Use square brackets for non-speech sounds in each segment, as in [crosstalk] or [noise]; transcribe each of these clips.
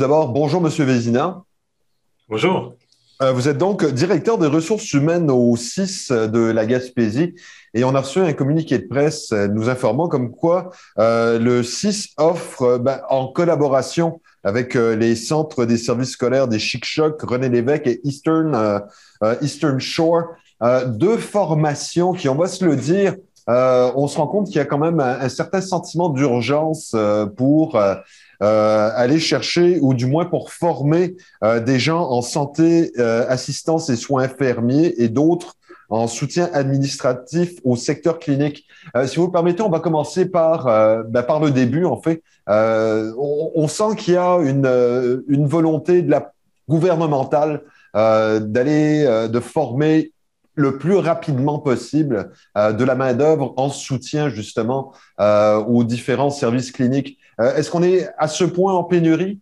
tout d'abord, bonjour Monsieur Vézina. Bonjour. vous êtes donc directeur des ressources humaines au 6 de la Gaspésie et on a reçu un communiqué de presse nous informant comme quoi le 6 offre ben, en collaboration avec les centres des services scolaires des Chic-Chocs, René Lévesque et Eastern, Eastern Shore, deux formations qui, on va se le dire, euh, on se rend compte qu'il y a quand même un, certain sentiment d'urgence euh, pour euh, aller chercher ou du moins pour former des gens en santé, assistance et soins infirmiers et d'autres en soutien administratif au secteur clinique. si vous le permettez, on va commencer par, ben, par le début, en fait. On, sent qu'il y a une, une volonté de la gouvernementale d'aller, de former le plus rapidement possible euh, de la main-d'œuvre en soutien justement euh, aux différents services cliniques. Euh, est-ce qu'on est à ce point en pénurie?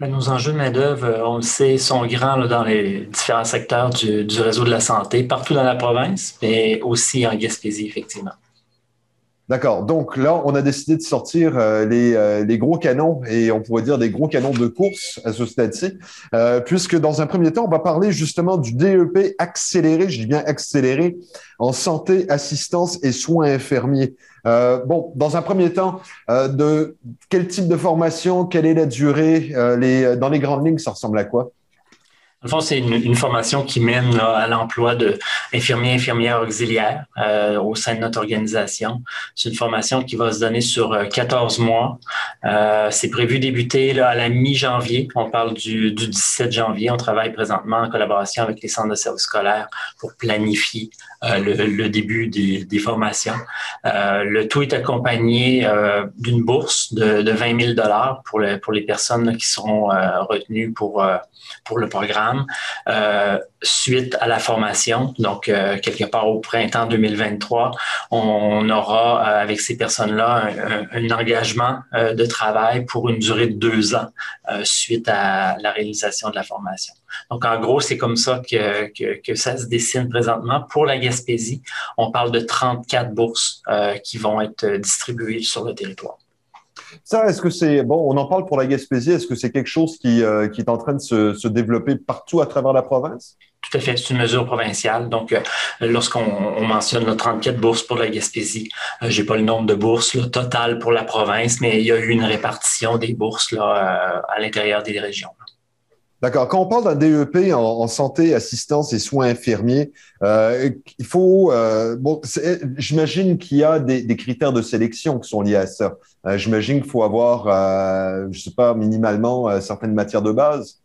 Ben, nos enjeux de main-d'œuvre, on le sait, sont grands dans les différents secteurs du, réseau de la santé, partout dans la province, mais aussi en Gaspésie, effectivement. D'accord. Donc là, on a décidé de sortir euh, les, euh, les, gros canons et on pourrait dire des gros canons de course à ce stade-ci, euh, puisque dans un premier temps, on va parler justement du DEP accéléré, je dis bien accéléré, en santé, assistance et soins infirmiers. bon, dans un premier temps, de quel type de formation, quelle est la durée, les, dans les grandes lignes, ça ressemble à quoi? En fond, c'est une, formation qui mène à l'emploi d'infirmiers infirmières auxiliaires euh, au sein de notre organisation. C'est une formation qui va se donner sur 14 euh, mois. Euh, c'est prévu débuter à la mi-janvier. On parle du, du, 17 janvier. On travaille présentement en collaboration avec les centres de services scolaires pour planifier le, le, début des, formations. Le tout est accompagné d'une bourse de, de 20 000 dollars pour, pour les personnes qui seront retenues pour, pour le programme. Suite à la formation, donc quelque part au printemps 2023, on, aura avec ces personnes-là un, engagement de travail pour une durée de deux ans suite à la réalisation de la formation. Donc, en gros, c'est comme ça que, ça se dessine présentement. Pour la Gaspésie, on parle de 34 bourses euh, qui vont être distribuées sur le territoire. Ça, est-ce que c'est bon On en parle pour la Gaspésie. Est-ce que c'est quelque chose qui, euh, est en train de se, développer partout à travers la province? Tout à fait. C'est une mesure provinciale. Donc, euh, lorsqu'on mentionne le 34 bourses pour la Gaspésie, je j'ai pas le nombre de bourses là, total pour la province, mais il y a eu une répartition des bourses là, à l'intérieur des régions. D'accord. Quand on parle d'un DEP en, santé, assistance et soins infirmiers, euh, il faut. Euh, bon, j'imagine qu'il y a des, critères de sélection qui sont liés à ça. Euh, j'imagine qu'il faut avoir, euh, je sais pas, minimalement euh, certaines matières de base.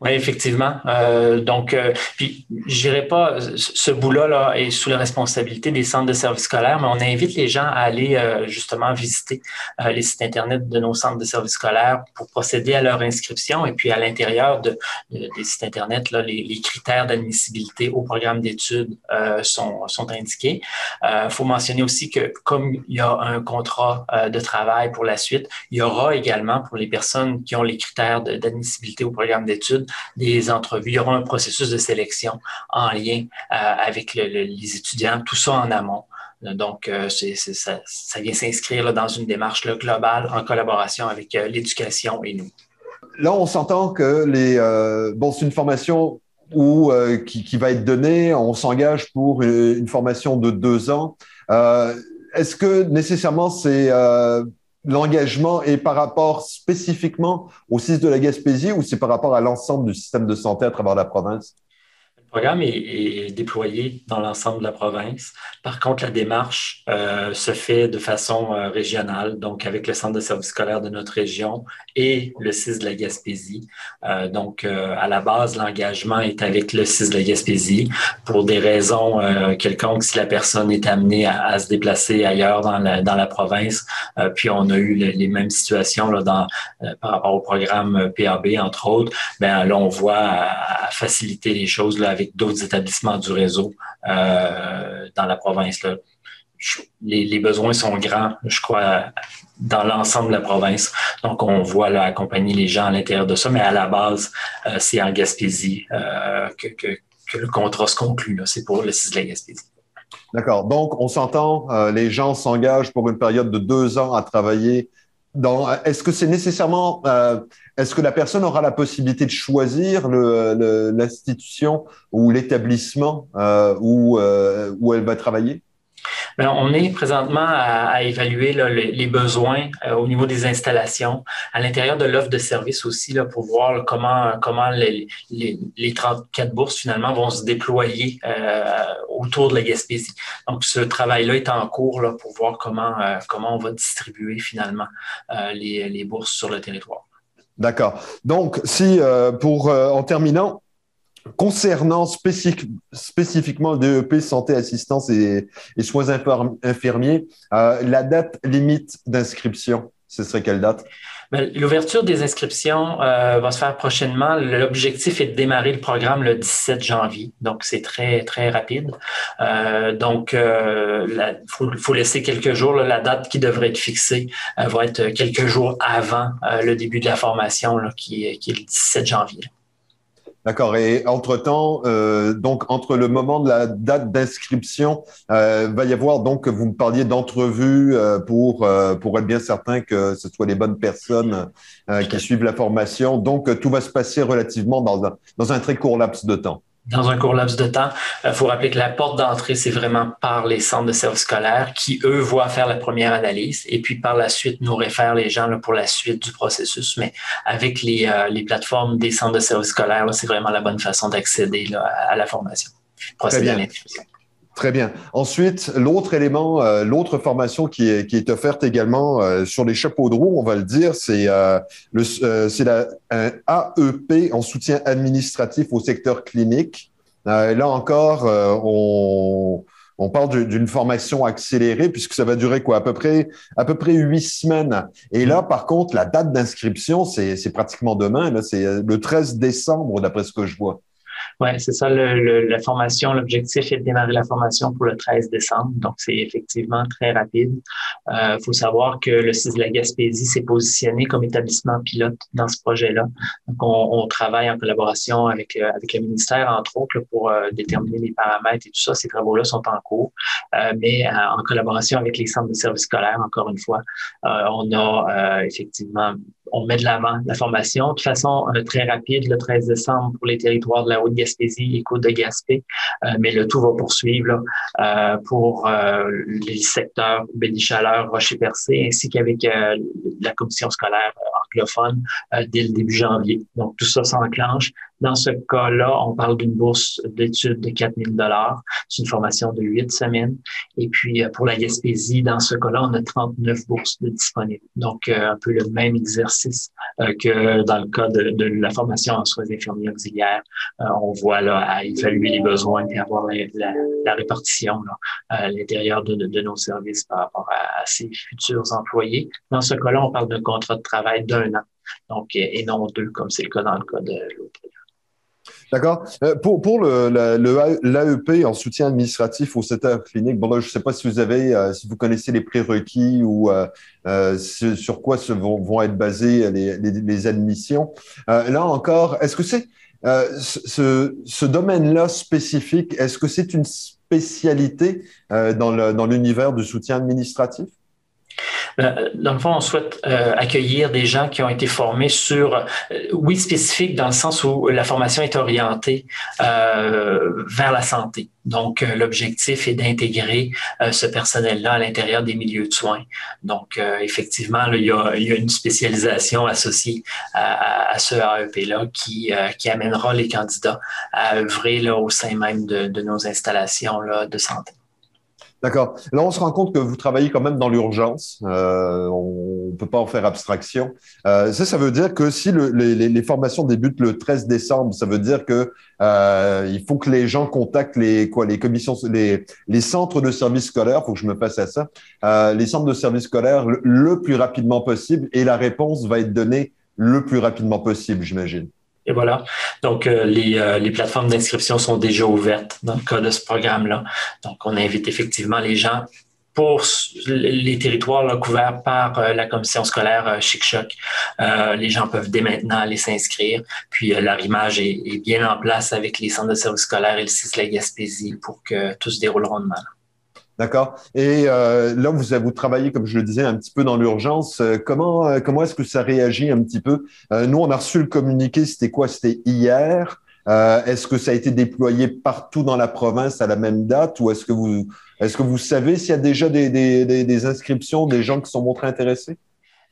Oui, effectivement. Euh, donc, euh, puis je dirais pas, ce bout-là là, est sous la responsabilité des centres de services scolaires, mais on invite les gens à aller euh, justement visiter euh, les sites internet de nos centres de services scolaires pour procéder à leur inscription. Et puis à l'intérieur de, des sites internet, là, les, les critères d'admissibilité au programme d'études sont, sont indiqués. Il faut mentionner aussi que comme il y a un contrat de travail pour la suite, il y aura également pour les personnes qui ont les critères d'admissibilité au programme d'études, des entrevues. Il y aura un processus de sélection en lien euh, avec les étudiants, tout ça en amont. Donc, euh, ça, vient s'inscrire dans une démarche globale en collaboration avec euh, l'éducation et nous. Là, on s'entend que c'est une formation qui, va être donnée, on s'engage pour une, formation de deux ans. Est-ce que nécessairement c'est l'engagement est par rapport spécifiquement au CIS de la Gaspésie ou c'est par rapport à l'ensemble du système de santé à travers la province? Le programme est, déployé dans l'ensemble de la province. Par contre, la démarche euh, se fait de façon euh, régionale, donc avec le centre de services scolaires de notre région et le CIS de la Gaspésie. Euh, donc, à la base, l'engagement est avec le CIS de la Gaspésie pour des raisons quelconques si la personne est amenée à, se déplacer ailleurs dans la, province. puis, on a eu les mêmes situations là, dans, par rapport au programme PAB, entre autres. Ben, là, on voit à, faciliter les choses là, avec d'autres établissements du réseau euh, dans la province. Les, besoins sont grands, je crois, dans l'ensemble de la province. Donc, on voit accompagner les gens à l'intérieur de ça, mais à la base, euh, c'est en Gaspésie euh, que, que, le contrat se conclut. C'est pour le CIS de la Gaspésie. D'accord. Donc, on s'entend, les gens s'engagent pour une période de deux ans à travailler est-ce que c'est nécessairement, est-ce que la personne aura la possibilité de choisir l'institution ou l'établissement où, où elle va travailler? Bien, on est présentement à, évaluer les, besoins euh, au niveau des installations, à l'intérieur de l'offre de service aussi, pour voir comment, les, les, 34 bourses finalement vont se déployer euh, autour de la Gaspésie. Donc, ce travail-là est en cours pour voir comment, euh, comment on va distribuer finalement les bourses sur le territoire. D'accord. Donc, si pour en terminant, Concernant spécifiquement le DEP santé, assistance et, soins infirmiers, euh, la date limite d'inscription, ce serait quelle date? Ben, l'ouverture des inscriptions euh, va se faire prochainement. L'objectif est de démarrer le programme le 17 janvier, donc c'est très très rapide. Euh, donc, il faut, laisser quelques jours. la date qui devrait être fixée va être quelques jours avant le début de la formation, qui, qui, est le 17 janvier. D'accord. Et entre-temps, euh, donc entre le moment de la date d'inscription, euh, va y avoir donc, vous me parliez d'entrevue euh, pour, euh, pour être bien certain que ce soit les bonnes personnes euh, qui suivent la formation. Donc, tout va se passer relativement dans un, dans un très court laps de temps dans un court laps de temps. Il faut rappeler que la porte d'entrée, c'est vraiment par les centres de services scolaires qui, eux, voient faire la première analyse et puis par la suite nous réfèrent les gens là, pour la suite du processus. Mais avec les, euh, les plateformes des centres de services scolaires, c'est vraiment la bonne façon d'accéder à la formation. Procéder à Très bien. Ensuite, l'autre élément, euh, l'autre formation qui est, qui est offerte également euh, sur les chapeaux de roue, on va le dire, c'est euh, le c'est la un AEP en soutien administratif au secteur clinique. là encore, on, on parle d'une formation accélérée puisque ça va durer quoi? À peu près à peu près huit semaines. Et là, par contre, la date d'inscription, c'est pratiquement demain. Là, c'est le 13 décembre, d'après ce que je vois. Oui, c'est ça le, la formation. L'objectif est de démarrer la formation pour le 13 décembre. Donc, c'est effectivement très rapide. Il euh, faut savoir que le CIS de la Gaspésie s'est positionné comme établissement pilote dans ce projet-là. Donc, on, on, travaille en collaboration avec, euh, avec le ministère, entre autres, pour euh, déterminer les paramètres et tout ça. Ces travaux-là sont en cours. Euh, mais en collaboration avec les centres de services scolaires, encore une fois, on a effectivement on met de l'avant la formation de façon euh, très rapide le 13 décembre pour les territoires de la Haute-Gaspésie et Côte-de-Gaspé, euh, mais le tout va poursuivre euh, pour les secteurs Béni-Chaleur, Rocher-Percé, ainsi qu'avec la commission scolaire anglophone dès le début janvier. Donc, tout ça s'enclenche dans ce cas-là, on parle d'une bourse d'études de 4 000 C'est une formation de 8 semaines. Et puis, euh, pour la Gaspésie, dans ce cas-là, on a 39 bourses de disponibles. Donc, euh, un peu le même exercice euh, que dans le cas de, la formation en soins infirmiers auxiliaires. on voit là à évaluer les besoins et avoir la, la, répartition là, à l'intérieur de, de, nos services par rapport à, à ces futurs employés. Dans ce cas-là, on parle d'un contrat de travail d'un an. Donc, et non deux, comme c'est le cas dans le cas de l'autre. D'accord? Euh, pour, pour l'AEP en soutien administratif au secteur clinique, bon, je ne sais pas si vous avez, euh, si vous connaissez les prérequis ou euh, sur quoi se vont, être basées les, admissions. là encore, est-ce que c'est ce, ce domaine-là spécifique, est-ce que c'est une spécialité dans l'univers du soutien administratif? Euh, dans le fond, on souhaite euh, accueillir des gens qui ont été formés sur, euh, oui, spécifique dans le sens où la formation est orientée vers la santé. Donc, l'objectif est d'intégrer ce personnel-là à l'intérieur des milieux de soins. Donc, effectivement, il, y a, une spécialisation associée à, ce AEP-là qui, qui amènera les candidats à œuvrer là, au sein même de, de nos installations là, de santé. D'accord. Là, on se rend compte que vous travaillez quand même dans l'urgence. Euh, on ne peut pas en faire abstraction. Euh, ça, ça veut dire que si le, les, les, formations débutent le 13 décembre, ça veut dire que euh, il faut que les gens contactent les quoi, les commissions, les, les centres de services scolaires. Faut que je me passe à ça. Euh, les centres de services scolaires le plus rapidement possible, et la réponse va être donnée le plus rapidement possible, j'imagine. Et voilà. Donc, euh, les, euh, les, plateformes d'inscription sont déjà ouvertes dans le cas de ce programme-là. Donc, on invite effectivement les gens pour les territoires couverts par euh, la commission scolaire Chic-Choc. les gens peuvent dès maintenant aller s'inscrire. Puis, l'arrimage est, est, bien en place avec les centres de services scolaires et le CIS La Gaspésie pour que tout se déroule rondement. D'accord. Et euh, là, vous, vous travaillez, comme je le disais, un petit peu dans l'urgence. Euh, comment euh, comment est-ce que ça réagit un petit peu? Nous, on a reçu le communiqué. C'était quoi? C'était hier. est-ce que ça a été déployé partout dans la province à la même date, ou est-ce que vous est-ce que vous savez s'il y a déjà des, des, des inscriptions, des gens qui sont montrés intéressés?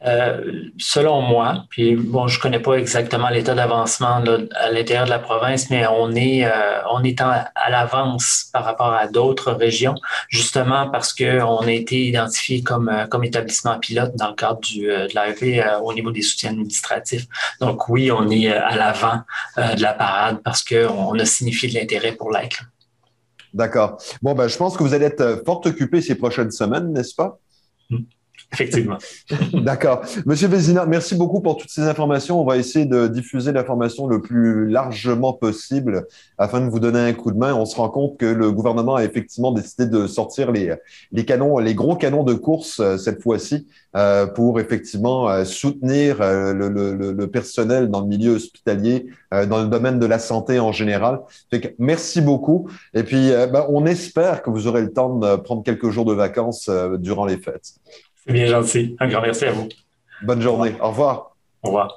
Euh, selon moi, puis bon, je connais pas exactement l'état d'avancement à l'intérieur de la province, mais on est euh, on est à l'avance par rapport à d'autres régions, justement parce que on a été identifié comme euh, comme établissement pilote dans le cadre du de l'AEP au niveau des soutiens administratifs. Donc oui, on est à l'avant de la parade parce que on a signifié de l'intérêt pour l'AIC. D'accord. Bon, ben, je pense que vous allez être fort occupé ces prochaines semaines, n'est-ce pas? Hmm. Effectivement. [laughs] D'accord. Monsieur Vézina, merci beaucoup pour toutes ces informations. On va essayer de diffuser l'information le plus largement possible afin de vous donner un coup de main. On se rend compte que le gouvernement a effectivement décidé de sortir les, les canons, les gros canons de course euh, cette fois-ci euh, pour effectivement euh, soutenir le, le, personnel dans le milieu hospitalier, dans le domaine de la santé en général. merci beaucoup. Et puis, ben, on espère que vous aurez le temps de prendre quelques jours de vacances durant les fêtes. C'est bien gentil. Un grand merci à vous. Bonne journée. Au revoir. Au revoir.